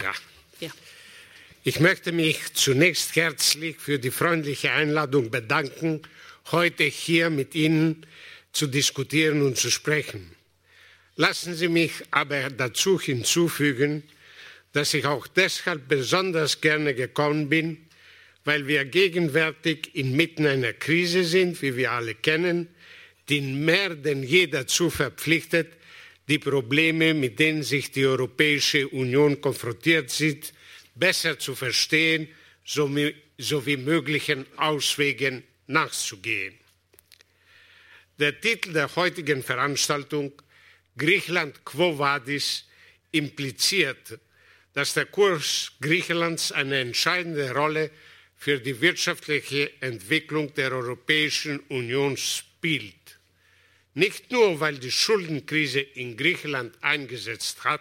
Ja. Ja. Ich möchte mich zunächst herzlich für die freundliche Einladung bedanken, heute hier mit Ihnen zu diskutieren und zu sprechen. Lassen Sie mich aber dazu hinzufügen, dass ich auch deshalb besonders gerne gekommen bin, weil wir gegenwärtig inmitten einer Krise sind, wie wir alle kennen, die mehr denn je dazu verpflichtet, die Probleme, mit denen sich die Europäische Union konfrontiert sieht, besser zu verstehen sowie möglichen Auswegen nachzugehen. Der Titel der heutigen Veranstaltung Griechenland Quo Vadis impliziert, dass der Kurs Griechenlands eine entscheidende Rolle für die wirtschaftliche Entwicklung der Europäischen Union spielt. Nicht nur, weil die Schuldenkrise in Griechenland eingesetzt hat,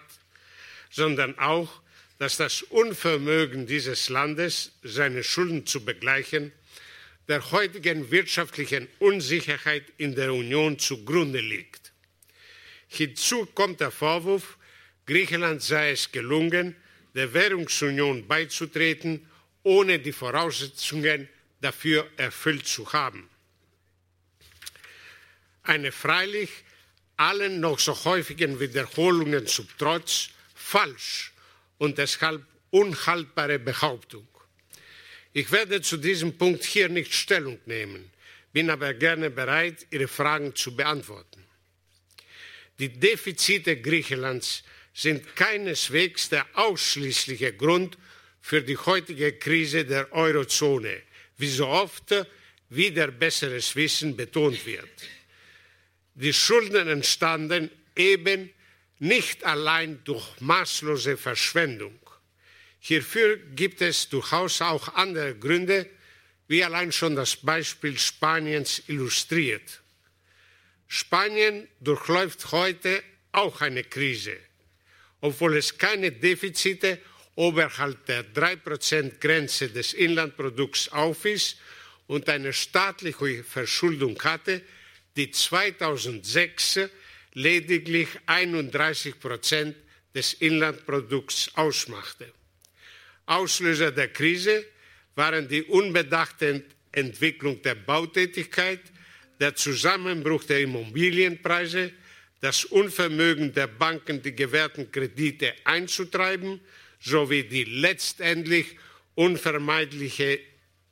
sondern auch, dass das Unvermögen dieses Landes, seine Schulden zu begleichen, der heutigen wirtschaftlichen Unsicherheit in der Union zugrunde liegt. Hinzu kommt der Vorwurf, Griechenland sei es gelungen, der Währungsunion beizutreten, ohne die Voraussetzungen dafür erfüllt zu haben. Eine freilich allen noch so häufigen Wiederholungen zum Trotz falsch und deshalb unhaltbare Behauptung. Ich werde zu diesem Punkt hier nicht Stellung nehmen, bin aber gerne bereit, Ihre Fragen zu beantworten. Die Defizite Griechenlands sind keineswegs der ausschließliche Grund für die heutige Krise der Eurozone, wie so oft wieder besseres Wissen betont wird. Die Schulden entstanden eben nicht allein durch maßlose Verschwendung. Hierfür gibt es durchaus auch andere Gründe, wie allein schon das Beispiel Spaniens illustriert. Spanien durchläuft heute auch eine Krise, obwohl es keine Defizite oberhalb der 3%-Grenze des Inlandprodukts aufwies und eine staatliche Verschuldung hatte, die 2006 lediglich 31 Prozent des Inlandprodukts ausmachte. Auslöser der Krise waren die unbedachte Entwicklung der Bautätigkeit, der Zusammenbruch der Immobilienpreise, das Unvermögen der Banken, die gewährten Kredite einzutreiben, sowie die letztendlich unvermeidliche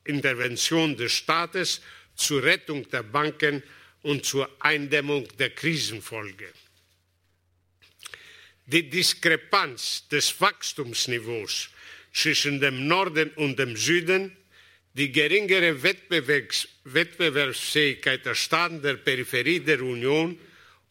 Intervention des Staates zur Rettung der Banken und zur Eindämmung der Krisenfolge. Die Diskrepanz des Wachstumsniveaus zwischen dem Norden und dem Süden, die geringere Wettbewerbs Wettbewerbsfähigkeit der Staaten der Peripherie der Union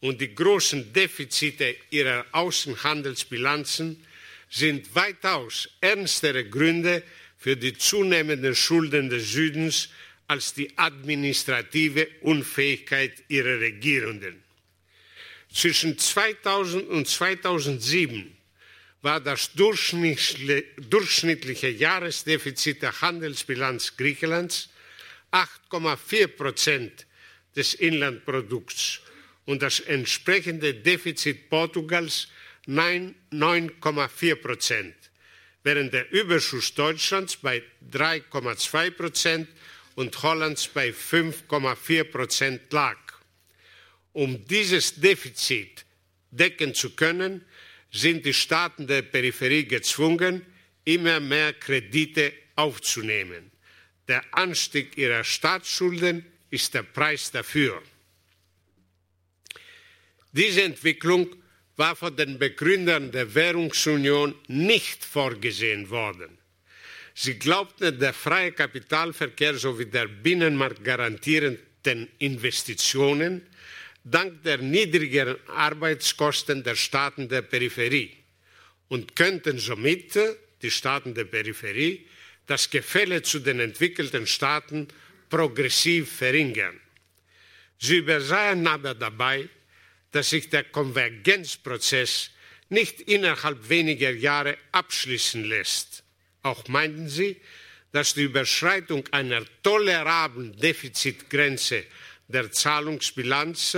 und die großen Defizite ihrer Außenhandelsbilanzen sind weitaus ernstere Gründe für die zunehmenden Schulden des Südens als die administrative Unfähigkeit ihrer Regierenden. Zwischen 2000 und 2007 war das durchschnittliche Jahresdefizit der Handelsbilanz Griechenlands 8,4 Prozent des Inlandprodukts und das entsprechende Defizit Portugals 9,4 Prozent, während der Überschuss Deutschlands bei 3,2 Prozent und Hollands bei 5,4 Prozent lag. Um dieses Defizit decken zu können, sind die Staaten der Peripherie gezwungen, immer mehr Kredite aufzunehmen. Der Anstieg ihrer Staatsschulden ist der Preis dafür. Diese Entwicklung war von den Begründern der Währungsunion nicht vorgesehen worden. Sie glaubten, der freie Kapitalverkehr sowie der Binnenmarkt garantierenden Investitionen dank der niedrigeren Arbeitskosten der Staaten der Peripherie und könnten somit die Staaten der Peripherie das Gefälle zu den entwickelten Staaten progressiv verringern. Sie übersahen aber dabei, dass sich der Konvergenzprozess nicht innerhalb weniger Jahre abschließen lässt auch meinten sie, dass die Überschreitung einer tolerablen Defizitgrenze der Zahlungsbilanz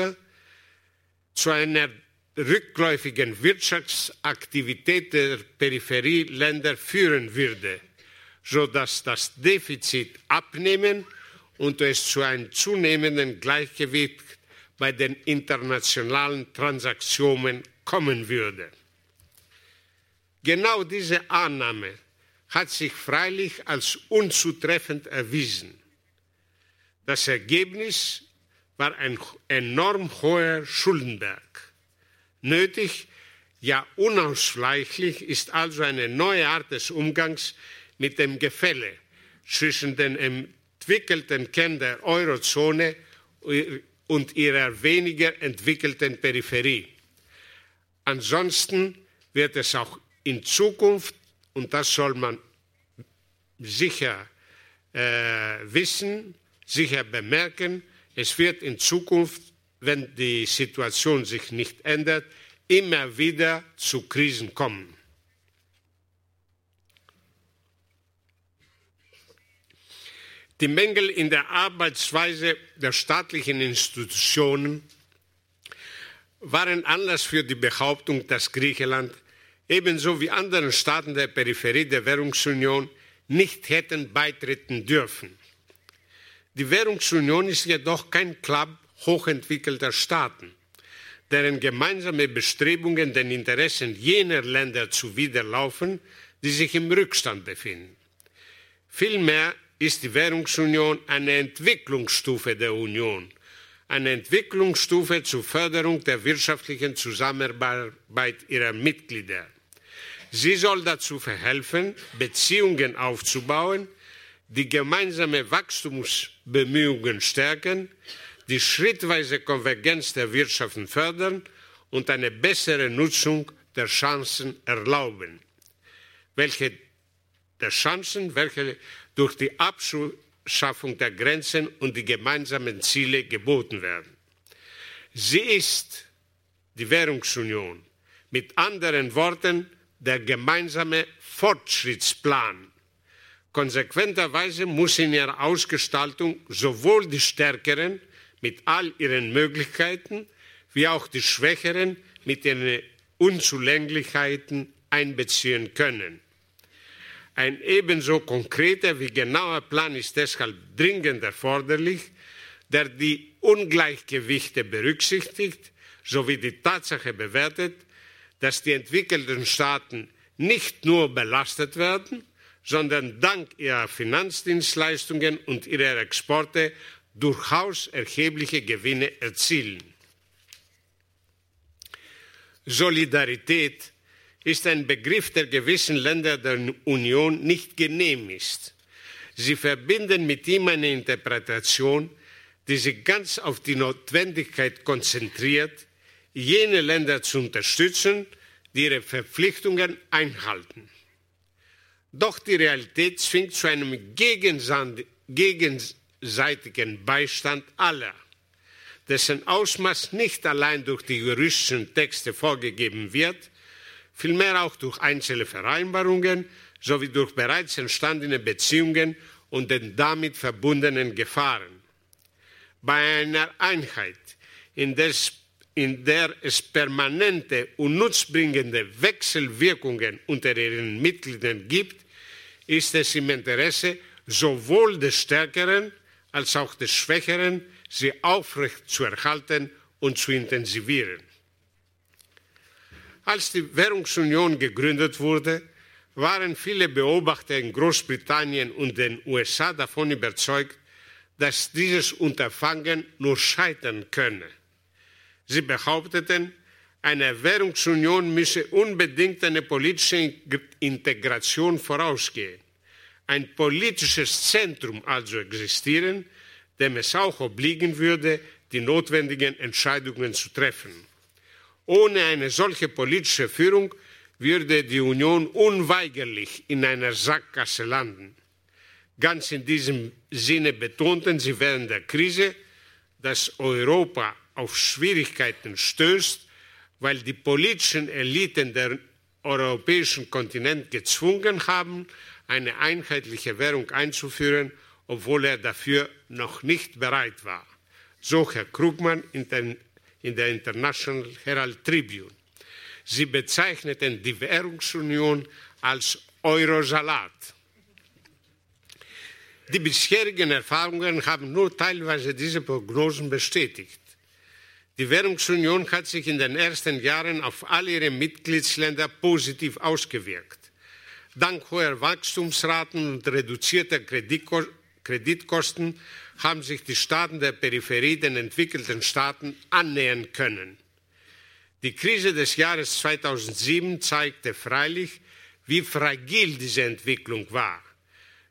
zu einer rückläufigen Wirtschaftsaktivität der Peripherieländer führen würde, sodass das Defizit abnehmen und es zu einem zunehmenden Gleichgewicht bei den internationalen Transaktionen kommen würde. Genau diese Annahme hat sich freilich als unzutreffend erwiesen. Das Ergebnis war ein enorm hoher Schuldenberg. Nötig, ja unausweichlich ist also eine neue Art des Umgangs mit dem Gefälle zwischen den entwickelten Kern der Eurozone und ihrer weniger entwickelten Peripherie. Ansonsten wird es auch in Zukunft, und das soll man sicher äh, wissen, sicher bemerken, es wird in Zukunft, wenn die Situation sich nicht ändert, immer wieder zu Krisen kommen. Die Mängel in der Arbeitsweise der staatlichen Institutionen waren Anlass für die Behauptung, dass Griechenland ebenso wie anderen Staaten der Peripherie der Währungsunion nicht hätten beitreten dürfen. Die Währungsunion ist jedoch kein Club hochentwickelter Staaten, deren gemeinsame Bestrebungen den Interessen jener Länder zuwiderlaufen, die sich im Rückstand befinden. Vielmehr ist die Währungsunion eine Entwicklungsstufe der Union, eine Entwicklungsstufe zur Förderung der wirtschaftlichen Zusammenarbeit ihrer Mitglieder. Sie soll dazu verhelfen, Beziehungen aufzubauen, die gemeinsame Wachstumsbemühungen stärken, die schrittweise Konvergenz der Wirtschaften fördern und eine bessere Nutzung der Chancen erlauben, welche der Chancen, welche durch die Abschaffung der Grenzen und die gemeinsamen Ziele geboten werden. Sie ist die Währungsunion, mit anderen Worten der gemeinsame Fortschrittsplan. Konsequenterweise muss in ihrer Ausgestaltung sowohl die Stärkeren mit all ihren Möglichkeiten wie auch die Schwächeren mit ihren Unzulänglichkeiten einbeziehen können. Ein ebenso konkreter wie genauer Plan ist deshalb dringend erforderlich, der die Ungleichgewichte berücksichtigt sowie die Tatsache bewertet, dass die entwickelten Staaten nicht nur belastet werden, sondern dank ihrer Finanzdienstleistungen und ihrer Exporte durchaus erhebliche Gewinne erzielen. Solidarität ist ein Begriff, der gewissen Länder der Union nicht genehm ist. Sie verbinden mit ihm eine Interpretation, die sich ganz auf die Notwendigkeit konzentriert, jene Länder zu unterstützen, die ihre Verpflichtungen einhalten. Doch die Realität zwingt zu einem gegenseitigen Beistand aller, dessen Ausmaß nicht allein durch die juristischen Texte vorgegeben wird, vielmehr auch durch einzelne Vereinbarungen sowie durch bereits entstandene Beziehungen und den damit verbundenen Gefahren. Bei einer Einheit, in der, in der es permanente und nutzbringende Wechselwirkungen unter ihren Mitgliedern gibt, ist es im Interesse sowohl des Stärkeren als auch des Schwächeren, sie aufrecht zu erhalten und zu intensivieren. Als die Währungsunion gegründet wurde, waren viele Beobachter in Großbritannien und den USA davon überzeugt, dass dieses Unterfangen nur scheitern könne. Sie behaupteten, einer Währungsunion müsse unbedingt eine politische Integration vorausgehen, ein politisches Zentrum also existieren, dem es auch obliegen würde, die notwendigen Entscheidungen zu treffen. Ohne eine solche politische Führung würde die Union unweigerlich in einer Sackgasse landen. Ganz in diesem Sinne betonten sie während der Krise, dass Europa auf Schwierigkeiten stößt, weil die politischen Eliten der europäischen Kontinent gezwungen haben, eine einheitliche Währung einzuführen, obwohl er dafür noch nicht bereit war. So Herr Krugmann in, den, in der International Herald Tribune. Sie bezeichneten die Währungsunion als Eurosalat. Die bisherigen Erfahrungen haben nur teilweise diese Prognosen bestätigt. Die Währungsunion hat sich in den ersten Jahren auf alle ihre Mitgliedsländer positiv ausgewirkt. Dank hoher Wachstumsraten und reduzierter Kreditkosten haben sich die Staaten der Peripherie den entwickelten Staaten annähern können. Die Krise des Jahres 2007 zeigte freilich, wie fragil diese Entwicklung war.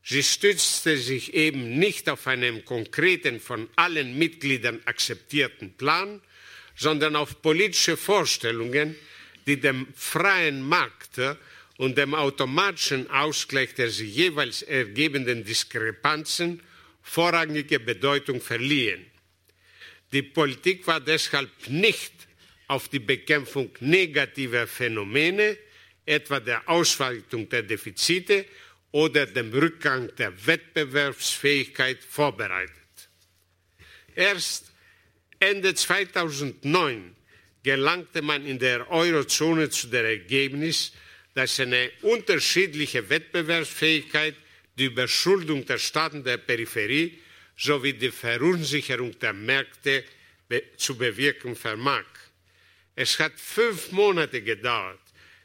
Sie stützte sich eben nicht auf einen konkreten, von allen Mitgliedern akzeptierten Plan, sondern auf politische Vorstellungen, die dem freien Markt und dem automatischen Ausgleich der sich jeweils ergebenden Diskrepanzen vorrangige Bedeutung verliehen. Die Politik war deshalb nicht auf die Bekämpfung negativer Phänomene, etwa der Ausweitung der Defizite oder dem Rückgang der Wettbewerbsfähigkeit vorbereitet. Erst Ende 2009 gelangte man in der Eurozone zu dem Ergebnis, dass eine unterschiedliche Wettbewerbsfähigkeit, die Überschuldung der Staaten der Peripherie sowie die Verunsicherung der Märkte zu bewirken vermag. Es hat fünf Monate gedauert,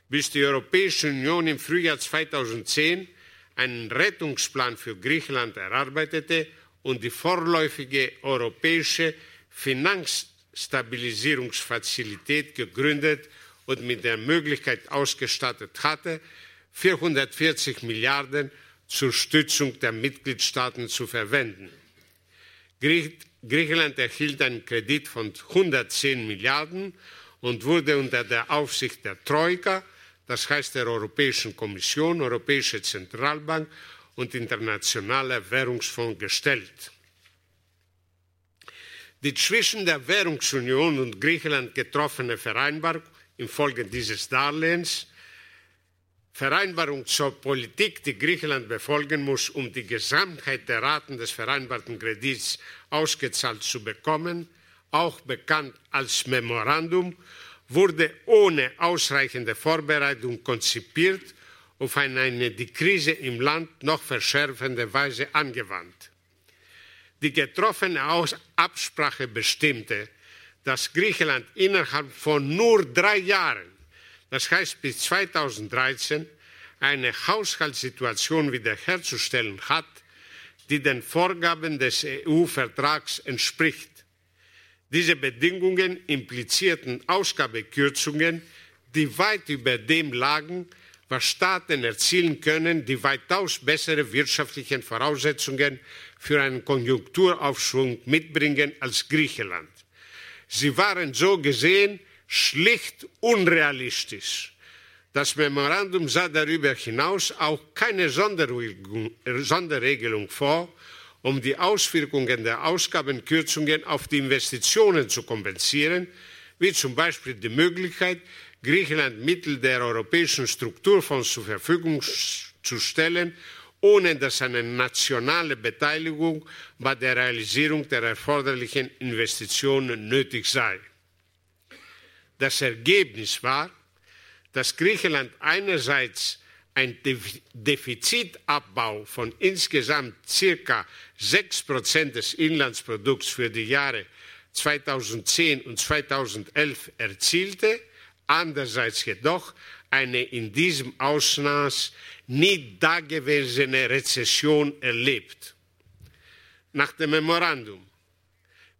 bis die Europäische Union im Frühjahr 2010 einen Rettungsplan für Griechenland erarbeitete und die vorläufige europäische Finanzstabilisierungsfazilität gegründet und mit der Möglichkeit ausgestattet hatte, 440 Milliarden zur Stützung der Mitgliedstaaten zu verwenden. Griechenland erhielt einen Kredit von 110 Milliarden und wurde unter der Aufsicht der Troika, das heißt der Europäischen Kommission, Europäische Zentralbank und Internationaler Währungsfonds gestellt. Die zwischen der Währungsunion und Griechenland getroffene Vereinbarung infolge dieses Darlehens, Vereinbarung zur Politik, die Griechenland befolgen muss, um die Gesamtheit der Raten des vereinbarten Kredits ausgezahlt zu bekommen, auch bekannt als Memorandum, wurde ohne ausreichende Vorbereitung konzipiert und auf eine die Krise im Land noch verschärfende Weise angewandt. Die getroffene Absprache bestimmte, dass Griechenland innerhalb von nur drei Jahren, das heißt bis 2013, eine Haushaltssituation wiederherzustellen hat, die den Vorgaben des EU-Vertrags entspricht. Diese Bedingungen implizierten Ausgabekürzungen, die weit über dem lagen, was Staaten erzielen können, die weitaus bessere wirtschaftliche Voraussetzungen für einen Konjunkturaufschwung mitbringen als Griechenland. Sie waren so gesehen schlicht unrealistisch. Das Memorandum sah darüber hinaus auch keine Sonderregelung vor, um die Auswirkungen der Ausgabenkürzungen auf die Investitionen zu kompensieren, wie zum Beispiel die Möglichkeit, Griechenland Mittel der europäischen Strukturfonds zur Verfügung zu stellen ohne dass eine nationale Beteiligung bei der Realisierung der erforderlichen Investitionen nötig sei. Das Ergebnis war, dass Griechenland einerseits ein Defizitabbau von insgesamt circa 6 Prozent des Inlandsprodukts für die Jahre 2010 und 2011 erzielte, andererseits jedoch eine in diesem Ausmaß nie dagewesene Rezession erlebt. Nach dem Memorandum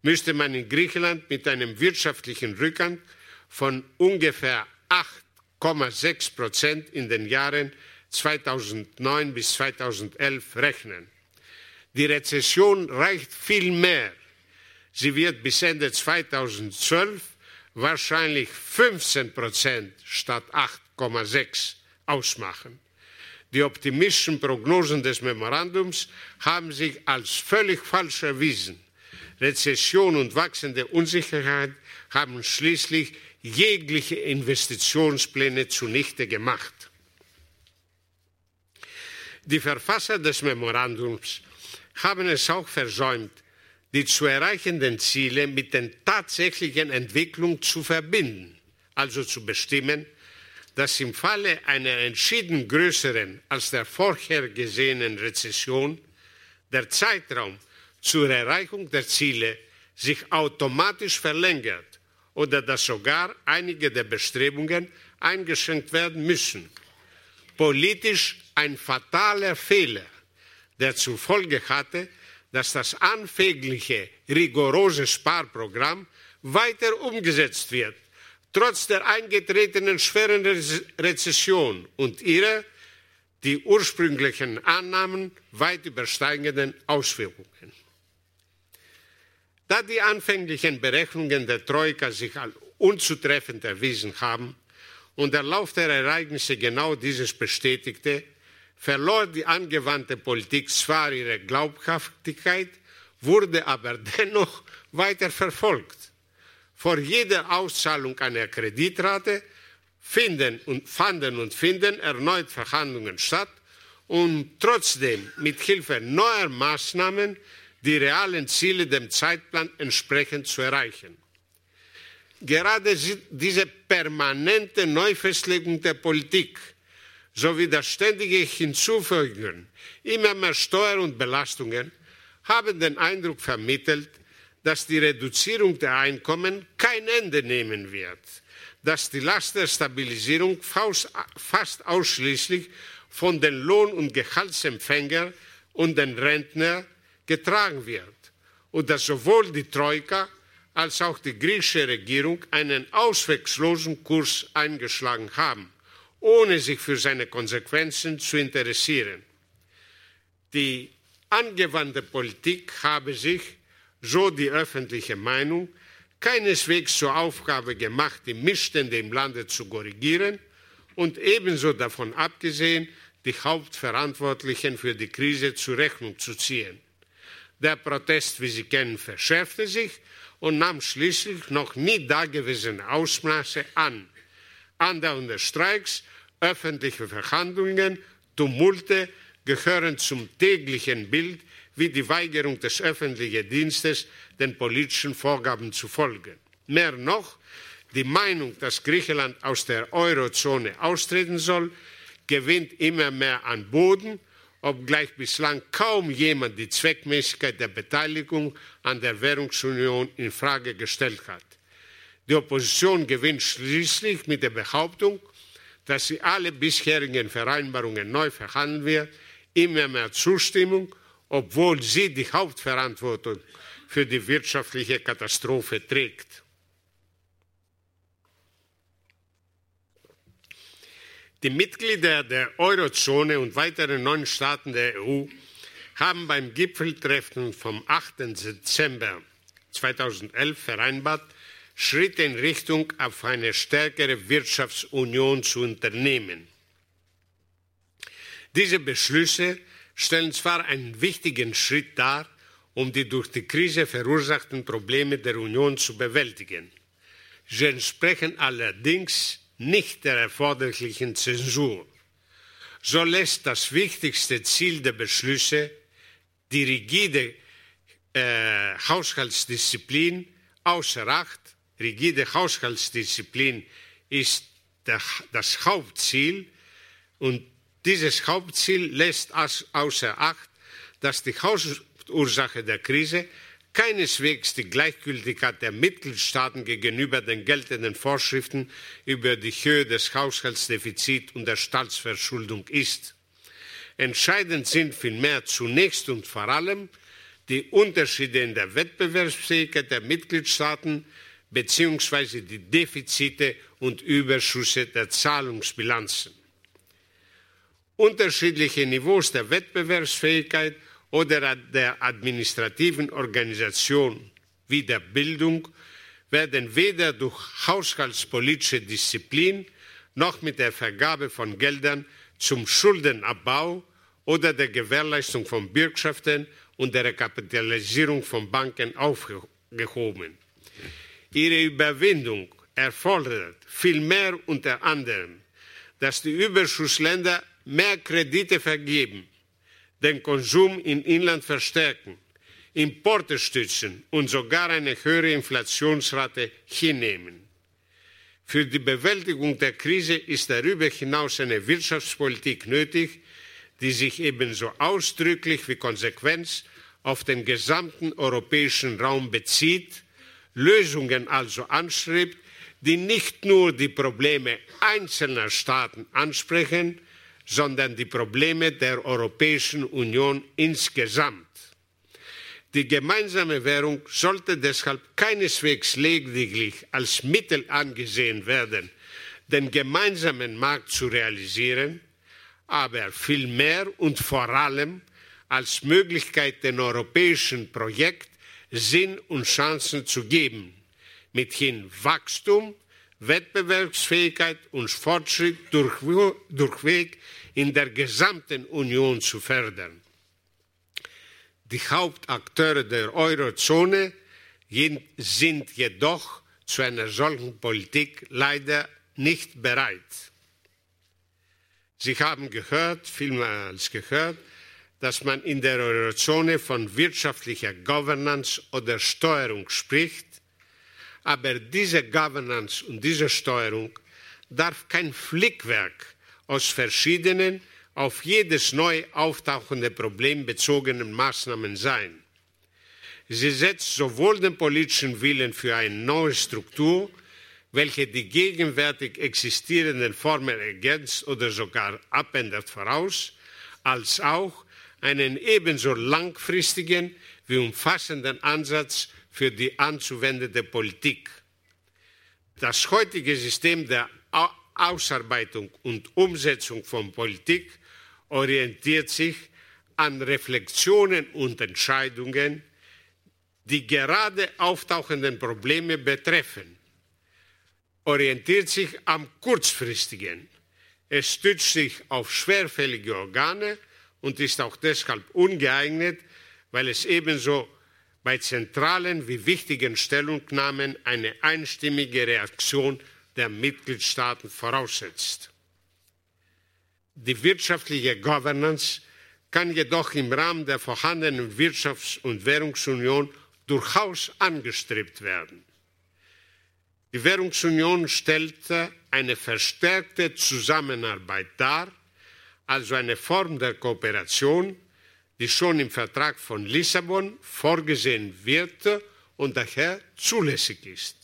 müsste man in Griechenland mit einem wirtschaftlichen Rückgang von ungefähr 8,6 Prozent in den Jahren 2009 bis 2011 rechnen. Die Rezession reicht viel mehr. Sie wird bis Ende 2012 wahrscheinlich 15 Prozent statt 8,6 ausmachen. Die optimistischen Prognosen des Memorandums haben sich als völlig falsch erwiesen. Rezession und wachsende Unsicherheit haben schließlich jegliche Investitionspläne zunichte gemacht. Die Verfasser des Memorandums haben es auch versäumt, die zu erreichenden Ziele mit den tatsächlichen Entwicklungen zu verbinden, also zu bestimmen, dass im Falle einer entschieden größeren als der vorher gesehenen Rezession der Zeitraum zur Erreichung der Ziele sich automatisch verlängert oder dass sogar einige der Bestrebungen eingeschränkt werden müssen. Politisch ein fataler Fehler, der zur Folge hatte, dass das anfängliche rigorose Sparprogramm weiter umgesetzt wird, trotz der eingetretenen schweren Rezession und ihrer die ursprünglichen Annahmen weit übersteigenden Auswirkungen. Da die anfänglichen Berechnungen der Troika sich als unzutreffend erwiesen haben und der Lauf der Ereignisse genau dieses bestätigte, verlor die angewandte Politik zwar ihre Glaubhaftigkeit, wurde aber dennoch weiter verfolgt. Vor jeder Auszahlung einer Kreditrate finden und fanden und finden erneut Verhandlungen statt, um trotzdem mit Hilfe neuer Maßnahmen die realen Ziele dem Zeitplan entsprechend zu erreichen. Gerade diese permanente Neufestlegung der Politik sowie das ständige Hinzufügen immer mehr Steuern und Belastungen haben den Eindruck vermittelt, dass die Reduzierung der Einkommen kein Ende nehmen wird, dass die Last der Stabilisierung fast ausschließlich von den Lohn- und Gehaltsempfängern und den Rentnern getragen wird und dass sowohl die Troika als auch die griechische Regierung einen ausweglosen Kurs eingeschlagen haben ohne sich für seine Konsequenzen zu interessieren. Die angewandte Politik habe sich, so die öffentliche Meinung, keineswegs zur Aufgabe gemacht, die Missstände im Lande zu korrigieren und ebenso davon abgesehen, die Hauptverantwortlichen für die Krise zur Rechnung zu ziehen. Der Protest, wie Sie kennen, verschärfte sich und nahm schließlich noch nie dagewesene Ausmaße an. Andauernde Streiks, öffentliche Verhandlungen, Tumulte gehören zum täglichen Bild wie die Weigerung des öffentlichen Dienstes, den politischen Vorgaben zu folgen. Mehr noch, die Meinung, dass Griechenland aus der Eurozone austreten soll, gewinnt immer mehr an Boden, obgleich bislang kaum jemand die Zweckmäßigkeit der Beteiligung an der Währungsunion in Frage gestellt hat. Die Opposition gewinnt schließlich mit der Behauptung, dass sie alle bisherigen Vereinbarungen neu verhandeln wird, immer mehr Zustimmung, obwohl sie die Hauptverantwortung für die wirtschaftliche Katastrophe trägt. Die Mitglieder der Eurozone und weiteren neun Staaten der EU haben beim Gipfeltreffen vom 8. Dezember 2011 vereinbart, Schritte in Richtung auf eine stärkere Wirtschaftsunion zu unternehmen. Diese Beschlüsse stellen zwar einen wichtigen Schritt dar, um die durch die Krise verursachten Probleme der Union zu bewältigen. Sie entsprechen allerdings nicht der erforderlichen Zensur. So lässt das wichtigste Ziel der Beschlüsse, die rigide äh, Haushaltsdisziplin, außer Acht rigide Haushaltsdisziplin ist das Hauptziel und dieses Hauptziel lässt außer Acht, dass die Hauptursache der Krise keineswegs die Gleichgültigkeit der Mitgliedstaaten gegenüber den geltenden Vorschriften über die Höhe des Haushaltsdefizits und der Staatsverschuldung ist. Entscheidend sind vielmehr zunächst und vor allem die Unterschiede in der Wettbewerbsfähigkeit der Mitgliedstaaten beziehungsweise die Defizite und Überschüsse der Zahlungsbilanzen. Unterschiedliche Niveaus der Wettbewerbsfähigkeit oder der administrativen Organisation wie der Bildung werden weder durch haushaltspolitische Disziplin noch mit der Vergabe von Geldern zum Schuldenabbau oder der Gewährleistung von Bürgschaften und der Rekapitalisierung von Banken aufgehoben. Ihre Überwindung erfordert vielmehr unter anderem, dass die Überschussländer mehr Kredite vergeben, den Konsum im Inland verstärken, Importe stützen und sogar eine höhere Inflationsrate hinnehmen. Für die Bewältigung der Krise ist darüber hinaus eine Wirtschaftspolitik nötig, die sich ebenso ausdrücklich wie konsequent auf den gesamten europäischen Raum bezieht, Lösungen also anstrebt, die nicht nur die Probleme einzelner Staaten ansprechen, sondern die Probleme der Europäischen Union insgesamt. Die gemeinsame Währung sollte deshalb keineswegs lediglich als Mittel angesehen werden, den gemeinsamen Markt zu realisieren, aber vielmehr und vor allem als Möglichkeit dem europäischen Projekt Sinn und Chancen zu geben, mithin Wachstum, Wettbewerbsfähigkeit und Fortschritt durchweg in der gesamten Union zu fördern. Die Hauptakteure der Eurozone sind jedoch zu einer solchen Politik leider nicht bereit. Sie haben gehört, vielmals gehört, dass man in der Eurozone von wirtschaftlicher Governance oder Steuerung spricht, aber diese Governance und diese Steuerung darf kein Flickwerk aus verschiedenen auf jedes neu auftauchende Problem bezogenen Maßnahmen sein. Sie setzt sowohl den politischen Willen für eine neue Struktur, welche die gegenwärtig existierenden Formen ergänzt oder sogar abändert, voraus, als auch einen ebenso langfristigen wie umfassenden Ansatz für die anzuwendende Politik. Das heutige System der Ausarbeitung und Umsetzung von Politik orientiert sich an Reflexionen und Entscheidungen, die gerade auftauchenden Probleme betreffen, orientiert sich am kurzfristigen. Es stützt sich auf schwerfällige Organe und ist auch deshalb ungeeignet, weil es ebenso bei zentralen wie wichtigen Stellungnahmen eine einstimmige Reaktion der Mitgliedstaaten voraussetzt. Die wirtschaftliche Governance kann jedoch im Rahmen der vorhandenen Wirtschafts- und Währungsunion durchaus angestrebt werden. Die Währungsunion stellte eine verstärkte Zusammenarbeit dar, also eine Form der Kooperation, die schon im Vertrag von Lissabon vorgesehen wird und daher zulässig ist.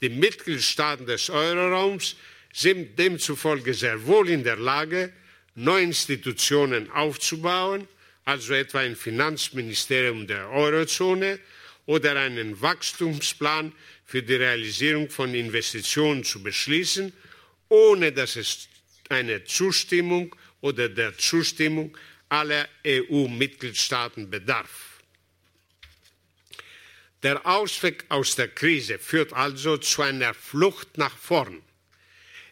Die Mitgliedstaaten des Euroraums sind demzufolge sehr wohl in der Lage, neue Institutionen aufzubauen, also etwa ein Finanzministerium der Eurozone oder einen Wachstumsplan für die Realisierung von Investitionen zu beschließen, ohne dass es eine Zustimmung oder der Zustimmung aller EU-Mitgliedstaaten bedarf. Der Ausweg aus der Krise führt also zu einer Flucht nach vorn,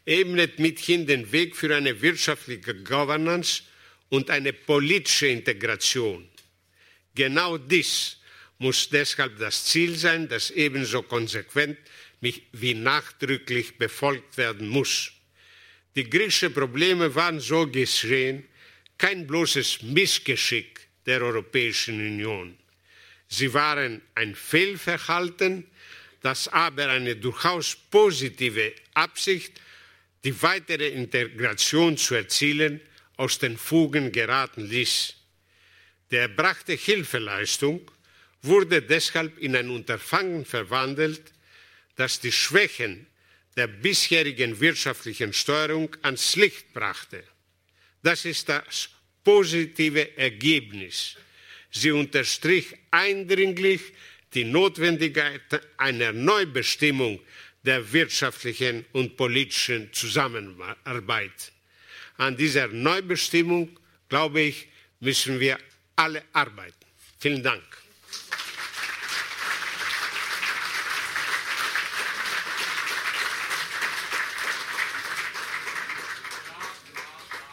ebnet mithin den Weg für eine wirtschaftliche Governance und eine politische Integration. Genau dies muss deshalb das Ziel sein, das ebenso konsequent wie nachdrücklich befolgt werden muss. Die griechischen Probleme waren so geschehen kein bloßes Missgeschick der Europäischen Union. Sie waren ein Fehlverhalten, das aber eine durchaus positive Absicht, die weitere Integration zu erzielen, aus den Fugen geraten ließ. Die erbrachte Hilfeleistung wurde deshalb in ein Unterfangen verwandelt, das die Schwächen der bisherigen wirtschaftlichen Steuerung ans Licht brachte. Das ist das positive Ergebnis Sie unterstrich eindringlich die Notwendigkeit einer Neubestimmung der wirtschaftlichen und politischen Zusammenarbeit. An dieser Neubestimmung, glaube ich, müssen wir alle arbeiten. Vielen Dank.